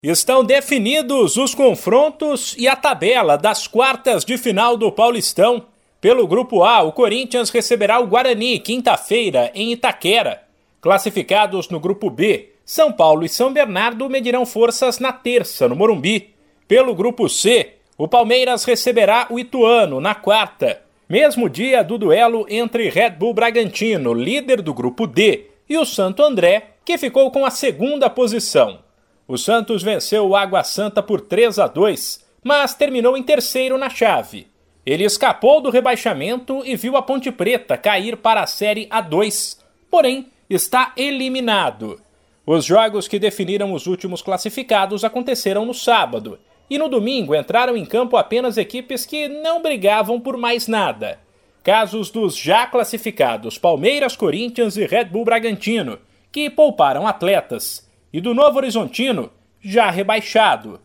Estão definidos os confrontos e a tabela das quartas de final do Paulistão. Pelo Grupo A, o Corinthians receberá o Guarani quinta-feira em Itaquera. Classificados no Grupo B, São Paulo e São Bernardo medirão forças na terça, no Morumbi. Pelo Grupo C, o Palmeiras receberá o Ituano na quarta, mesmo dia do duelo entre Red Bull Bragantino, líder do Grupo D, e o Santo André, que ficou com a segunda posição. O Santos venceu o Água Santa por 3 a 2, mas terminou em terceiro na chave. Ele escapou do rebaixamento e viu a Ponte Preta cair para a Série A2, porém está eliminado. Os jogos que definiram os últimos classificados aconteceram no sábado, e no domingo entraram em campo apenas equipes que não brigavam por mais nada. Casos dos já classificados Palmeiras, Corinthians e Red Bull Bragantino, que pouparam atletas e do Novo Horizontino, já rebaixado.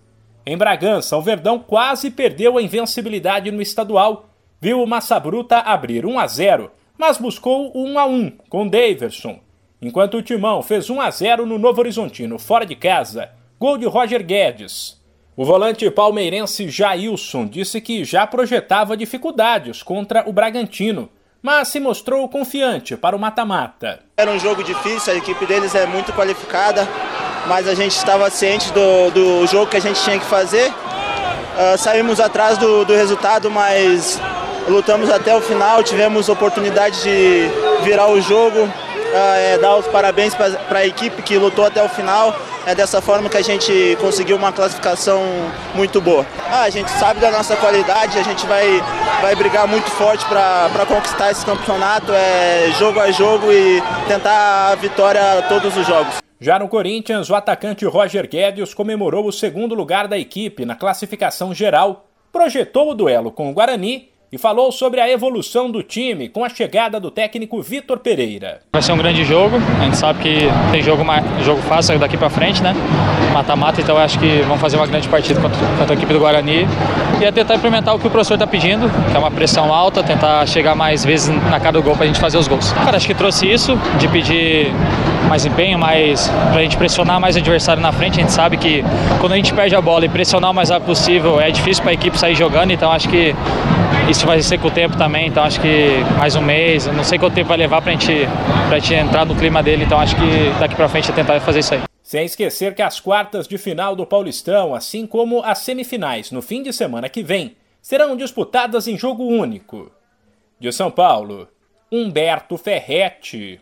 Em Bragança, o Verdão quase perdeu a invencibilidade no estadual. Viu o Massa Bruta abrir 1 a 0, mas buscou 1 a 1 com Daverson. Enquanto o Timão fez 1 a 0 no Novo Horizontino, fora de casa, gol de Roger Guedes. O volante palmeirense Jailson disse que já projetava dificuldades contra o Bragantino, mas se mostrou confiante para o mata-mata. Era um jogo difícil, a equipe deles é muito qualificada, mas a gente estava ciente do, do jogo que a gente tinha que fazer. Uh, saímos atrás do, do resultado, mas lutamos até o final, tivemos oportunidade de virar o jogo, uh, é, dar os parabéns para a equipe que lutou até o final. É dessa forma que a gente conseguiu uma classificação muito boa. Ah, a gente sabe da nossa qualidade, a gente vai, vai brigar muito forte para conquistar esse campeonato, é jogo a jogo e tentar a vitória todos os jogos. Já no Corinthians, o atacante Roger Guedes comemorou o segundo lugar da equipe na classificação geral, projetou o duelo com o Guarani e falou sobre a evolução do time com a chegada do técnico Vitor Pereira. Vai ser um grande jogo, a gente sabe que tem jogo, jogo fácil daqui para frente, né? Mata-mata, então acho que vamos fazer uma grande partida contra, a equipe do Guarani e é tentar implementar o que o professor está pedindo, que é uma pressão alta, tentar chegar mais vezes na cara do gol para a gente fazer os gols. Cara, acho que trouxe isso, de pedir mais empenho, mais para a gente pressionar mais o adversário na frente. A gente sabe que quando a gente perde a bola e pressionar o mais rápido possível é difícil para a equipe sair jogando, então acho que isso vai ser com o tempo também, então acho que mais um mês, não sei quanto tempo vai levar para gente, a gente entrar no clima dele, então acho que daqui para frente é tentar fazer isso aí. Sem esquecer que as quartas de final do Paulistão, assim como as semifinais no fim de semana que vem, serão disputadas em jogo único. De São Paulo, Humberto Ferretti.